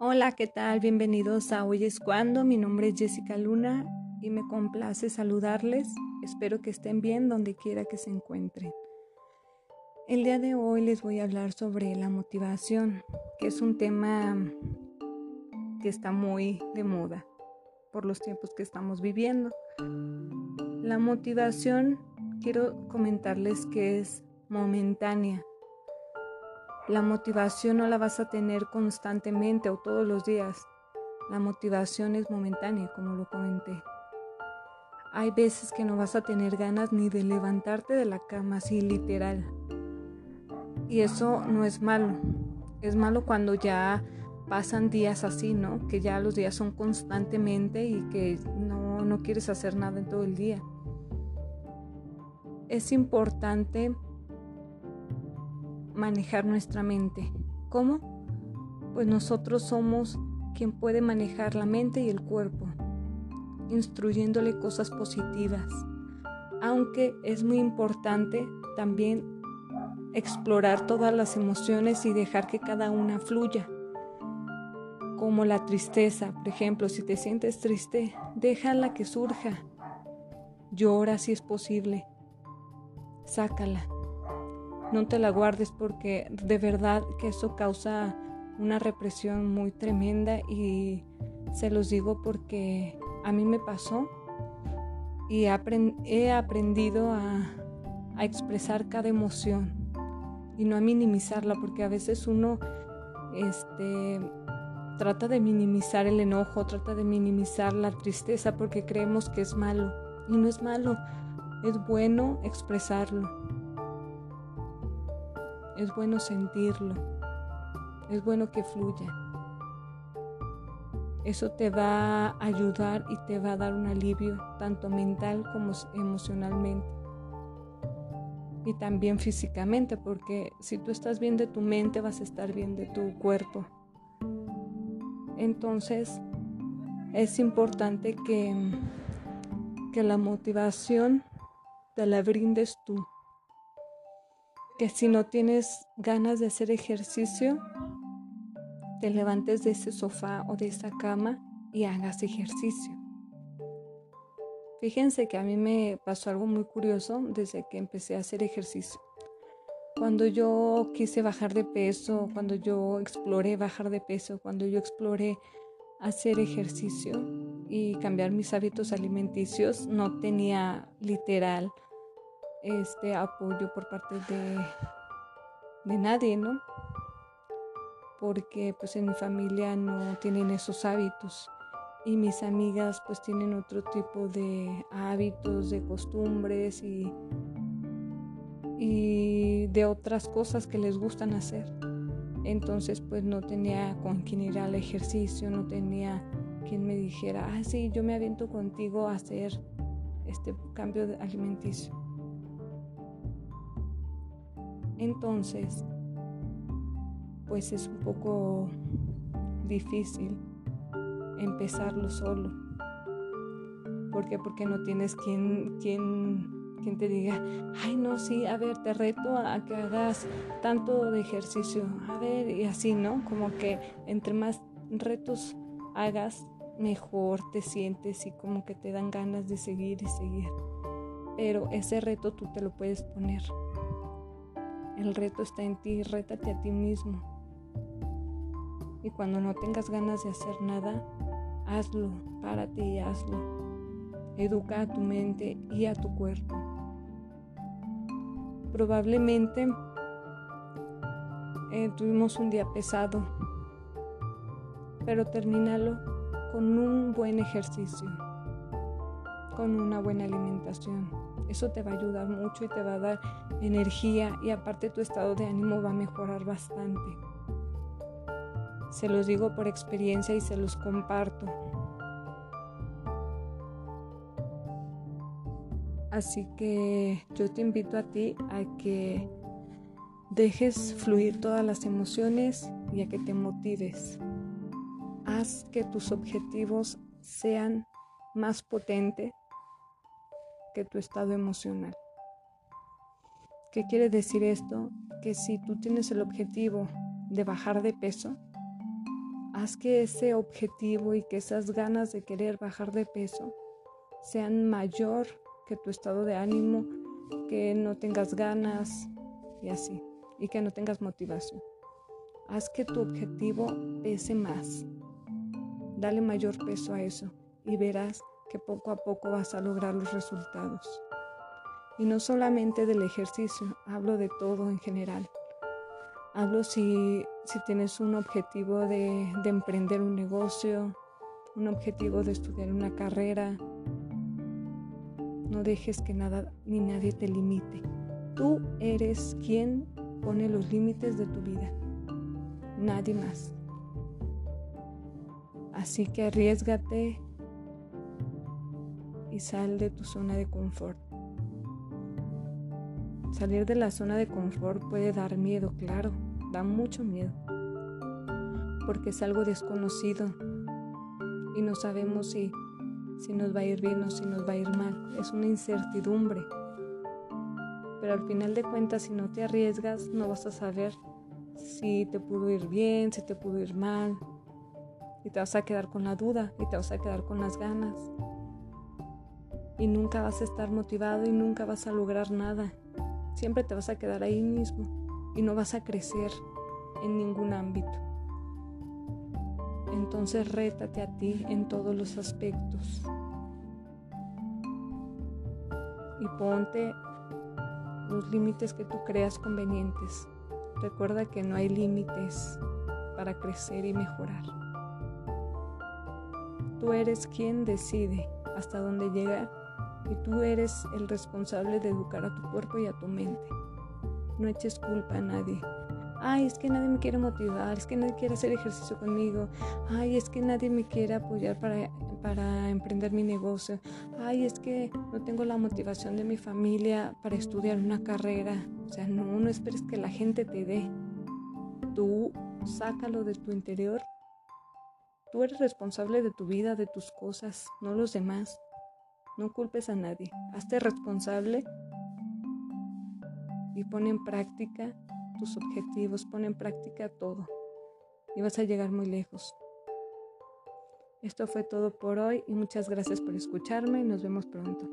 Hola, ¿qué tal? Bienvenidos a Hoy es cuando. Mi nombre es Jessica Luna y me complace saludarles. Espero que estén bien donde quiera que se encuentren. El día de hoy les voy a hablar sobre la motivación, que es un tema que está muy de moda por los tiempos que estamos viviendo. La motivación, quiero comentarles que es momentánea la motivación no la vas a tener constantemente o todos los días. La motivación es momentánea, como lo comenté. Hay veces que no vas a tener ganas ni de levantarte de la cama, así literal. Y eso no es malo. Es malo cuando ya pasan días así, ¿no? Que ya los días son constantemente y que no, no quieres hacer nada en todo el día. Es importante manejar nuestra mente. ¿Cómo? Pues nosotros somos quien puede manejar la mente y el cuerpo, instruyéndole cosas positivas. Aunque es muy importante también explorar todas las emociones y dejar que cada una fluya. Como la tristeza, por ejemplo, si te sientes triste, déjala que surja. Llora si es posible. Sácala no te la guardes porque de verdad que eso causa una represión muy tremenda y se los digo porque a mí me pasó y he aprendido a, a expresar cada emoción y no a minimizarla porque a veces uno este, trata de minimizar el enojo, trata de minimizar la tristeza porque creemos que es malo y no es malo, es bueno expresarlo es bueno sentirlo, es bueno que fluya. Eso te va a ayudar y te va a dar un alivio, tanto mental como emocionalmente. Y también físicamente, porque si tú estás bien de tu mente, vas a estar bien de tu cuerpo. Entonces, es importante que, que la motivación te la brindes tú que si no tienes ganas de hacer ejercicio, te levantes de ese sofá o de esa cama y hagas ejercicio. Fíjense que a mí me pasó algo muy curioso desde que empecé a hacer ejercicio. Cuando yo quise bajar de peso, cuando yo exploré bajar de peso, cuando yo exploré hacer ejercicio y cambiar mis hábitos alimenticios, no tenía literal este apoyo por parte de, de nadie, ¿no? Porque pues en mi familia no tienen esos hábitos y mis amigas pues tienen otro tipo de hábitos, de costumbres y, y de otras cosas que les gustan hacer. Entonces pues no tenía con quien ir al ejercicio, no tenía quien me dijera, ah sí, yo me aviento contigo a hacer este cambio alimenticio. Entonces, pues es un poco difícil empezarlo solo. ¿Por qué? Porque no tienes quien, quien, quien te diga, ay no, sí, a ver, te reto a que hagas tanto de ejercicio, a ver, y así, ¿no? Como que entre más retos hagas, mejor te sientes y como que te dan ganas de seguir y seguir. Pero ese reto tú te lo puedes poner. El reto está en ti, rétate a ti mismo. Y cuando no tengas ganas de hacer nada, hazlo, párate y hazlo. Educa a tu mente y a tu cuerpo. Probablemente eh, tuvimos un día pesado, pero termínalo con un buen ejercicio, con una buena alimentación eso te va a ayudar mucho y te va a dar energía y aparte tu estado de ánimo va a mejorar bastante. Se los digo por experiencia y se los comparto. Así que yo te invito a ti a que dejes fluir todas las emociones y a que te motives. Haz que tus objetivos sean más potentes tu estado emocional. ¿Qué quiere decir esto? Que si tú tienes el objetivo de bajar de peso, Haz que ese objetivo y que esas ganas de querer bajar de peso sean mayor que tu estado de ánimo, que no tengas ganas y así, y que no tengas motivación. Haz que tu objetivo pese más. Dale mayor peso a eso y verás que poco a poco vas a lograr los resultados. Y no solamente del ejercicio, hablo de todo en general. Hablo si, si tienes un objetivo de, de emprender un negocio, un objetivo de estudiar una carrera. No dejes que nada ni nadie te limite. Tú eres quien pone los límites de tu vida nadie más. Así que arriesgate y sal de tu zona de confort. Salir de la zona de confort puede dar miedo, claro, da mucho miedo, porque es algo desconocido y no sabemos si, si nos va a ir bien o si nos va a ir mal. Es una incertidumbre. Pero al final de cuentas, si no te arriesgas, no vas a saber si te pudo ir bien, si te pudo ir mal. Y te vas a quedar con la duda y te vas a quedar con las ganas. Y nunca vas a estar motivado y nunca vas a lograr nada. Siempre te vas a quedar ahí mismo y no vas a crecer en ningún ámbito. Entonces rétate a ti en todos los aspectos. Y ponte los límites que tú creas convenientes. Recuerda que no hay límites para crecer y mejorar. Tú eres quien decide hasta dónde llegar y tú eres el responsable de educar a tu cuerpo y a tu mente. No eches culpa a nadie. Ay, es que nadie me quiere motivar, es que nadie quiere hacer ejercicio conmigo. Ay, es que nadie me quiere apoyar para, para emprender mi negocio. Ay, es que no tengo la motivación de mi familia para estudiar una carrera. O sea, no, no esperes que la gente te dé. Tú sácalo de tu interior. Tú eres responsable de tu vida, de tus cosas, no los demás. No culpes a nadie. Hazte responsable y pon en práctica tus objetivos, pon en práctica todo y vas a llegar muy lejos. Esto fue todo por hoy y muchas gracias por escucharme nos vemos pronto.